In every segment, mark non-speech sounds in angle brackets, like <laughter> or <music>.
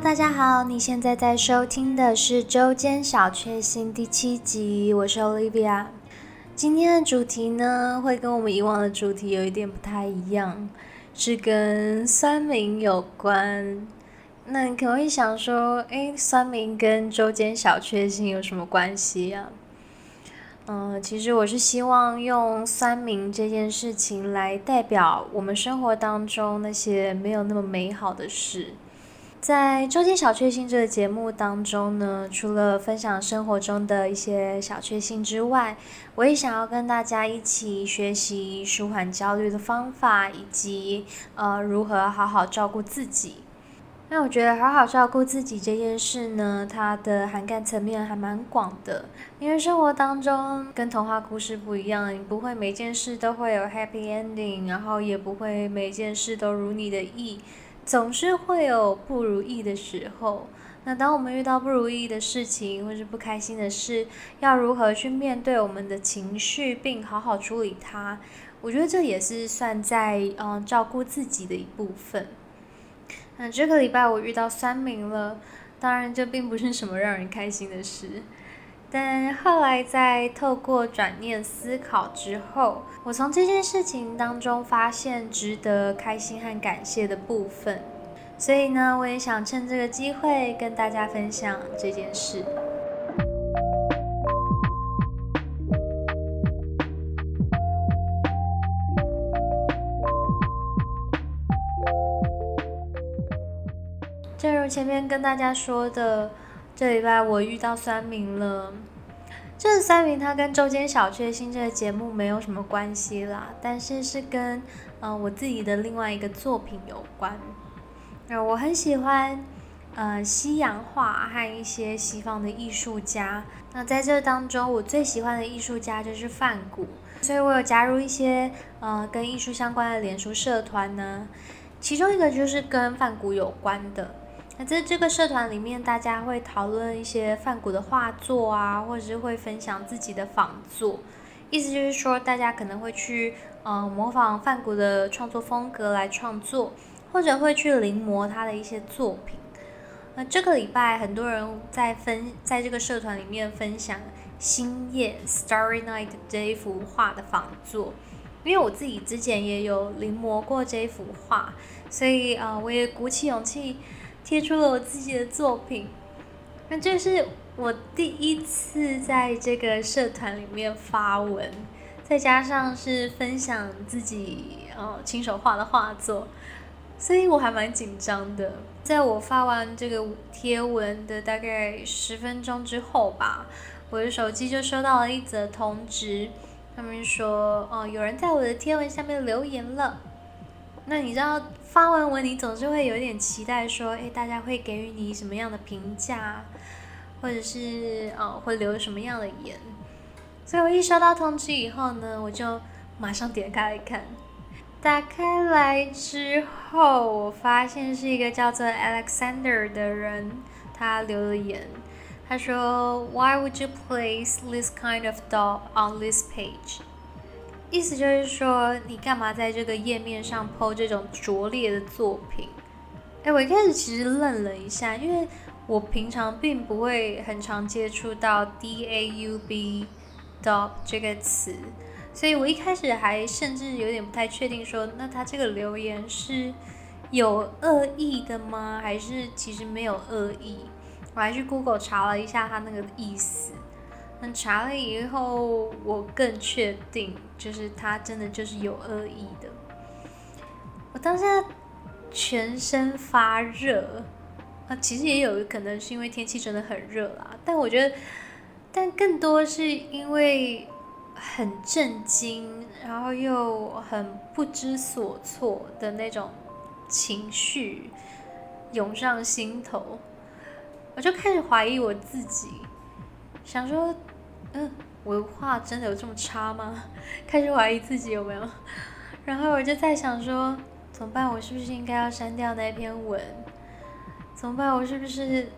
大家好，你现在在收听的是周间小确幸第七集，我是 Olivia。今天的主题呢，会跟我们以往的主题有一点不太一样，是跟酸民有关。那你可能会想说，诶，酸民跟周间小确幸有什么关系啊？嗯，其实我是希望用酸民这件事情来代表我们生活当中那些没有那么美好的事。在《周间小确幸》这个节目当中呢，除了分享生活中的一些小确幸之外，我也想要跟大家一起学习舒缓焦虑的方法，以及呃如何好好照顾自己。那我觉得好好照顾自己这件事呢，它的涵盖层面还蛮广的，因为生活当中跟童话故事不一样，你不会每件事都会有 happy ending，然后也不会每件事都如你的意。总是会有不如意的时候。那当我们遇到不如意的事情或是不开心的事，要如何去面对我们的情绪，并好好处理它？我觉得这也是算在嗯照顾自己的一部分。那这个礼拜我遇到酸民了，当然这并不是什么让人开心的事。但后来在透过转念思考之后，我从这件事情当中发现值得开心和感谢的部分，所以呢，我也想趁这个机会跟大家分享这件事。正如前面跟大家说的。这礼拜我遇到三名了，这三名他跟周间小确幸这个节目没有什么关系啦，但是是跟呃我自己的另外一个作品有关。那我很喜欢呃西洋画和一些西方的艺术家。那在这当中，我最喜欢的艺术家就是梵谷，所以我有加入一些呃跟艺术相关的脸书社团呢，其中一个就是跟梵谷有关的。那在这个社团里面，大家会讨论一些梵谷的画作啊，或者是会分享自己的仿作。意思就是说，大家可能会去呃模仿梵谷的创作风格来创作，或者会去临摹他的一些作品。那这个礼拜，很多人在分在这个社团里面分享星夜 （Starry Night） 这一幅画的仿作。因为我自己之前也有临摹过这一幅画，所以啊，我也鼓起勇气。贴出了我自己的作品，那这是我第一次在这个社团里面发文，再加上是分享自己呃亲手画的画作，所以我还蛮紧张的。在我发完这个贴文的大概十分钟之后吧，我的手机就收到了一则通知，他们说哦有人在我的贴文下面留言了。那你知道发完文，你总是会有点期待，说，诶，大家会给予你什么样的评价，或者是，哦，会留什么样的言？所以我一收到通知以后呢，我就马上点开来看。打开来之后，我发现是一个叫做 Alexander 的人，他留了言，他说，Why would you place this kind of dog on this page？意思就是说，你干嘛在这个页面上抛这种拙劣的作品？哎，我一开始其实愣了一下，因为我平常并不会很常接触到 D A U B dog 这个词，所以我一开始还甚至有点不太确定，说那他这个留言是有恶意的吗？还是其实没有恶意？我还去 Google 查了一下他那个意思。那查了以后，我更确定，就是他真的就是有恶意的。我当下全身发热，啊，其实也有可能是因为天气真的很热啦。但我觉得，但更多是因为很震惊，然后又很不知所措的那种情绪涌上心头，我就开始怀疑我自己。想说，嗯，我的画真的有这么差吗？<laughs> 开始怀疑自己有没有。<laughs> 然后我就在想说，怎么办？我是不是应该要删掉那篇文？怎么办？我是不是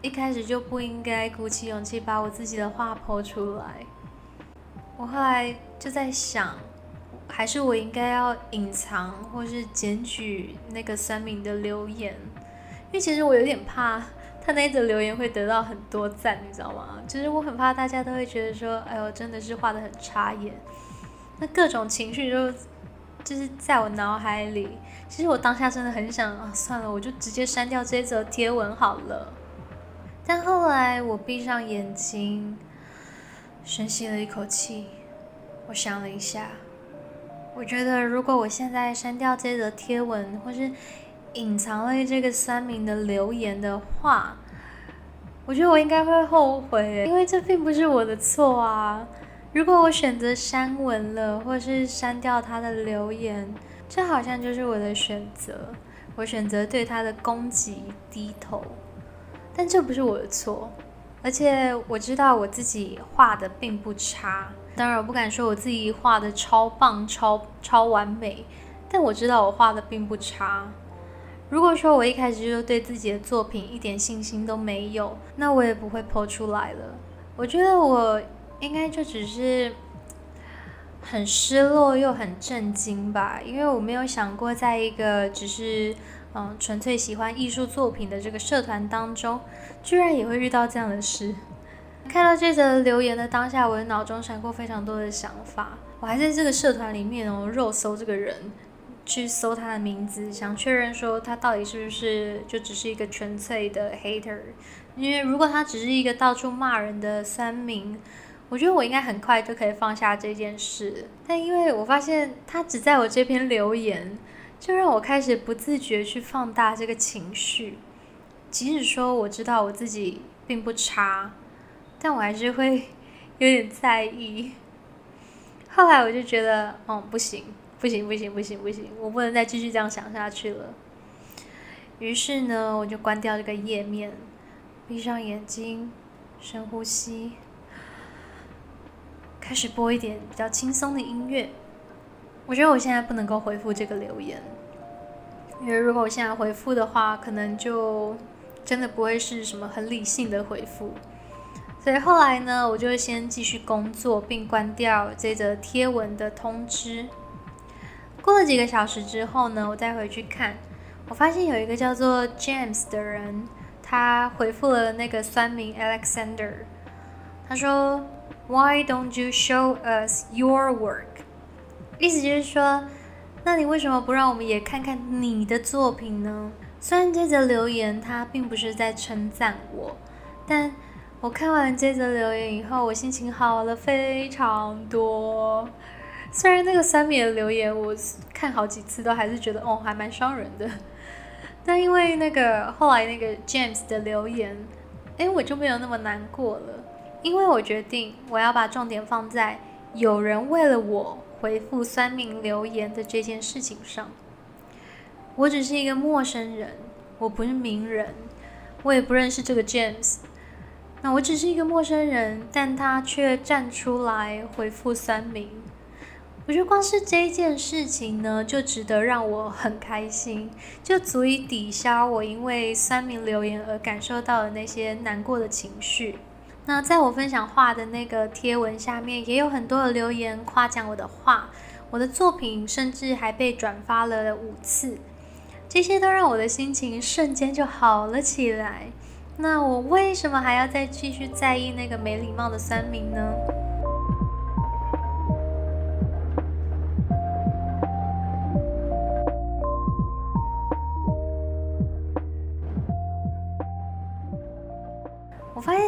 一开始就不应该鼓起勇气把我自己的画剖出来？我后来就在想，还是我应该要隐藏或是检举那个三名的留言？因为其实我有点怕他那一则留言会得到很多赞，你知道吗？就是我很怕大家都会觉得说，哎呦，真的是画的很插眼，那各种情绪就就是在我脑海里。其实我当下真的很想啊，算了，我就直接删掉这则贴文好了。但后来我闭上眼睛，深吸了一口气，我想了一下，我觉得如果我现在删掉这则贴文，或是隐藏了这个三名的留言的话，我觉得我应该会后悔，因为这并不是我的错啊。如果我选择删文了，或是删掉他的留言，这好像就是我的选择。我选择对他的攻击低头，但这不是我的错。而且我知道我自己画的并不差，当然我不敢说我自己画的超棒、超超完美，但我知道我画的并不差。如果说我一开始就对自己的作品一点信心都没有，那我也不会剖出来了。我觉得我应该就只是很失落又很震惊吧，因为我没有想过，在一个只是嗯纯粹喜欢艺术作品的这个社团当中，居然也会遇到这样的事。看到这则留言的当下，我的脑中闪过非常多的想法。我还在这个社团里面哦，肉搜这个人。去搜他的名字，想确认说他到底是不是就只是一个纯粹的 hater。因为如果他只是一个到处骂人的酸民，我觉得我应该很快就可以放下这件事。但因为我发现他只在我这篇留言，就让我开始不自觉去放大这个情绪。即使说我知道我自己并不差，但我还是会 <laughs> 有点在意。后来我就觉得，哦，不行。不行不行不行不行，我不能再继续这样想下去了。于是呢，我就关掉这个页面，闭上眼睛，深呼吸，开始播一点比较轻松的音乐。我觉得我现在不能够回复这个留言，因为如果我现在回复的话，可能就真的不会是什么很理性的回复。所以后来呢，我就先继续工作，并关掉这则贴文的通知。过了几个小时之后呢，我再回去看，我发现有一个叫做 James 的人，他回复了那个酸民 Alexander，他说 Why don't you show us your work？意思就是说，那你为什么不让我们也看看你的作品呢？虽然这则留言他并不是在称赞我，但我看完这则留言以后，我心情好了非常多。虽然那个三米的留言，我看好几次都还是觉得哦，还蛮伤人的。<laughs> 但因为那个后来那个 James 的留言，哎，我就没有那么难过了。因为我决定我要把重点放在有人为了我回复三名留言的这件事情上。我只是一个陌生人，我不是名人，我也不认识这个 James。那我只是一个陌生人，但他却站出来回复三名。我觉得光是这件事情呢，就值得让我很开心，就足以抵消我因为三名留言而感受到的那些难过的情绪。那在我分享画的那个贴文下面，也有很多的留言夸奖我的画，我的作品甚至还被转发了五次，这些都让我的心情瞬间就好了起来。那我为什么还要再继续在意那个没礼貌的三名呢？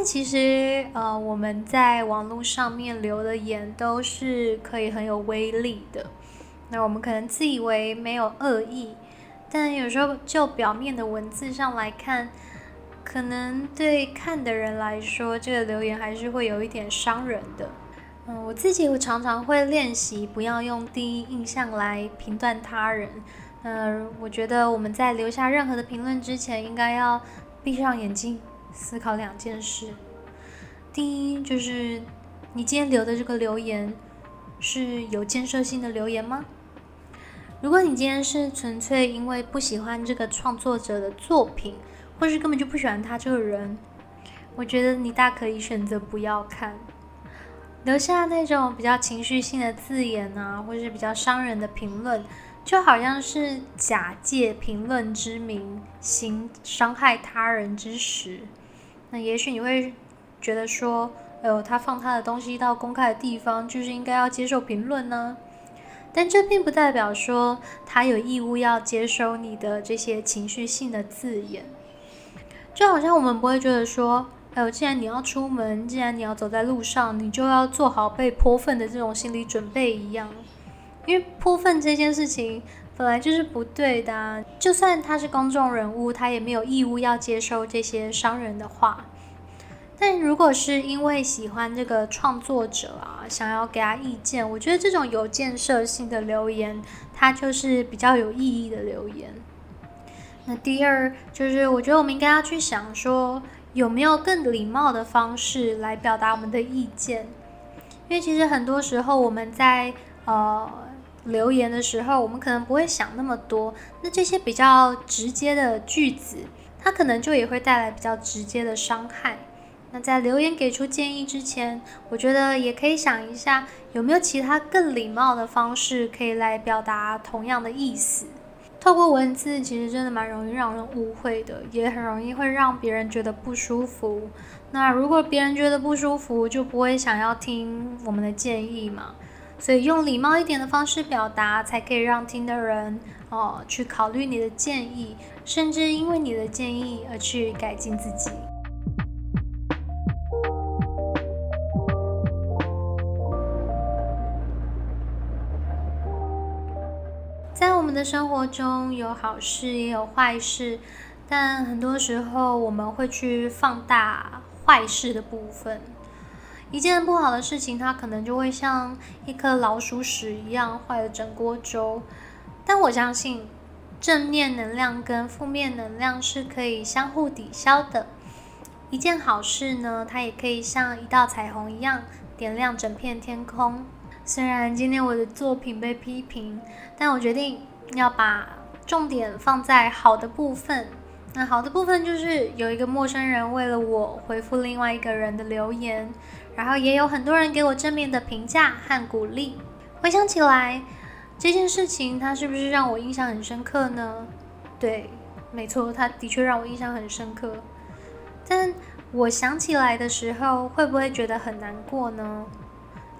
现其实，呃，我们在网络上面留的言都是可以很有威力的。那我们可能自以为没有恶意，但有时候就表面的文字上来看，可能对看的人来说，这个留言还是会有一点伤人的。嗯，我自己我常常会练习不要用第一印象来评断他人。嗯，我觉得我们在留下任何的评论之前，应该要闭上眼睛。思考两件事，第一就是你今天留的这个留言是有建设性的留言吗？如果你今天是纯粹因为不喜欢这个创作者的作品，或是根本就不喜欢他这个人，我觉得你大可以选择不要看，留下那种比较情绪性的字眼啊，或是比较伤人的评论，就好像是假借评论之名行伤害他人之实。那也许你会觉得说，哎呦，他放他的东西到公开的地方，就是应该要接受评论呢。但这并不代表说他有义务要接收你的这些情绪性的字眼。就好像我们不会觉得说，哎呦，既然你要出门，既然你要走在路上，你就要做好被泼粪的这种心理准备一样。因为泼粪这件事情本来就是不对的，就算他是公众人物，他也没有义务要接收这些伤人的话。但如果是因为喜欢这个创作者啊，想要给他意见，我觉得这种有建设性的留言，它就是比较有意义的留言。那第二就是，我觉得我们应该要去想说，有没有更礼貌的方式来表达我们的意见？因为其实很多时候我们在呃留言的时候，我们可能不会想那么多。那这些比较直接的句子，它可能就也会带来比较直接的伤害。那在留言给出建议之前，我觉得也可以想一下，有没有其他更礼貌的方式可以来表达同样的意思。透过文字，其实真的蛮容易让人误会的，也很容易会让别人觉得不舒服。那如果别人觉得不舒服，就不会想要听我们的建议嘛。所以用礼貌一点的方式表达，才可以让听的人哦去考虑你的建议，甚至因为你的建议而去改进自己。在我们的生活中有好事也有坏事，但很多时候我们会去放大坏事的部分。一件不好的事情，它可能就会像一颗老鼠屎一样坏了整锅粥。但我相信，正面能量跟负面能量是可以相互抵消的。一件好事呢，它也可以像一道彩虹一样点亮整片天空。虽然今天我的作品被批评，但我决定要把重点放在好的部分。那好的部分就是有一个陌生人为了我回复另外一个人的留言，然后也有很多人给我正面的评价和鼓励。回想起来，这件事情它是不是让我印象很深刻呢？对，没错，它的确让我印象很深刻。但我想起来的时候，会不会觉得很难过呢？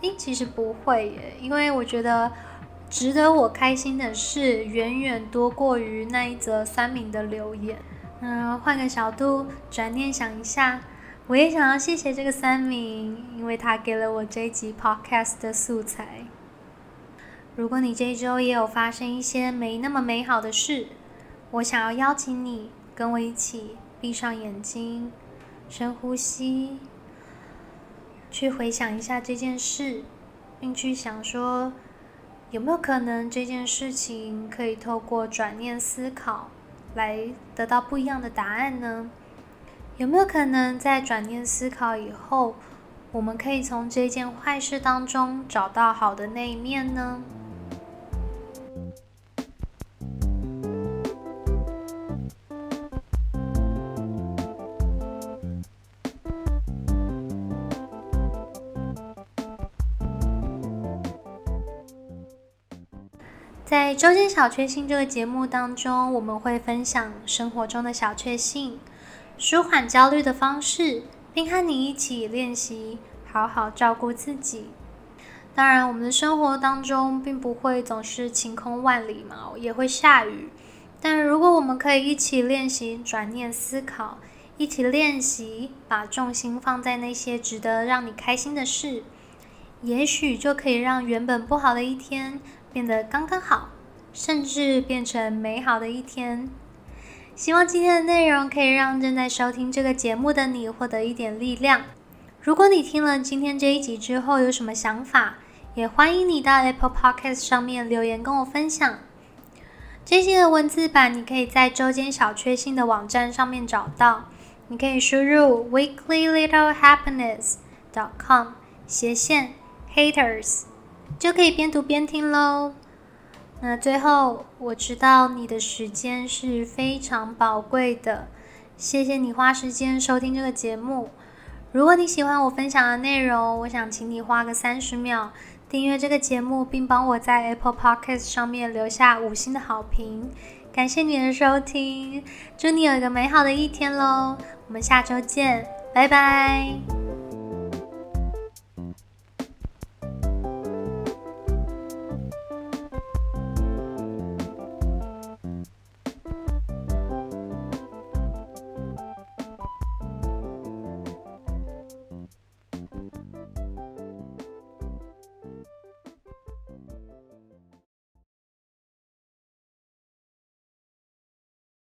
诶，其实不会耶，因为我觉得值得我开心的事远远多过于那一则三名的留言。嗯，换个角度，转念想一下，我也想要谢谢这个三名，因为他给了我这一集 podcast 的素材。如果你这一周也有发生一些没那么美好的事，我想要邀请你跟我一起闭上眼睛，深呼吸。去回想一下这件事，并去想说，有没有可能这件事情可以透过转念思考来得到不一样的答案呢？有没有可能在转念思考以后，我们可以从这件坏事当中找到好的那一面呢？在周间小确幸这个节目当中，我们会分享生活中的小确幸，舒缓焦虑的方式，并和你一起练习好好照顾自己。当然，我们的生活当中并不会总是晴空万里嘛，也会下雨。但如果我们可以一起练习转念思考，一起练习把重心放在那些值得让你开心的事，也许就可以让原本不好的一天。变得刚刚好，甚至变成美好的一天。希望今天的内容可以让正在收听这个节目的你获得一点力量。如果你听了今天这一集之后有什么想法，也欢迎你到 Apple Podcast 上面留言跟我分享。这些的文字版你可以在周间小确幸的网站上面找到，你可以输入 weeklylittlehappiness.com 斜线 haters。就可以边读边听喽。那最后，我知道你的时间是非常宝贵的，谢谢你花时间收听这个节目。如果你喜欢我分享的内容，我想请你花个三十秒，订阅这个节目，并帮我在 Apple Podcast 上面留下五星的好评。感谢你的收听，祝你有一个美好的一天喽！我们下周见，拜拜。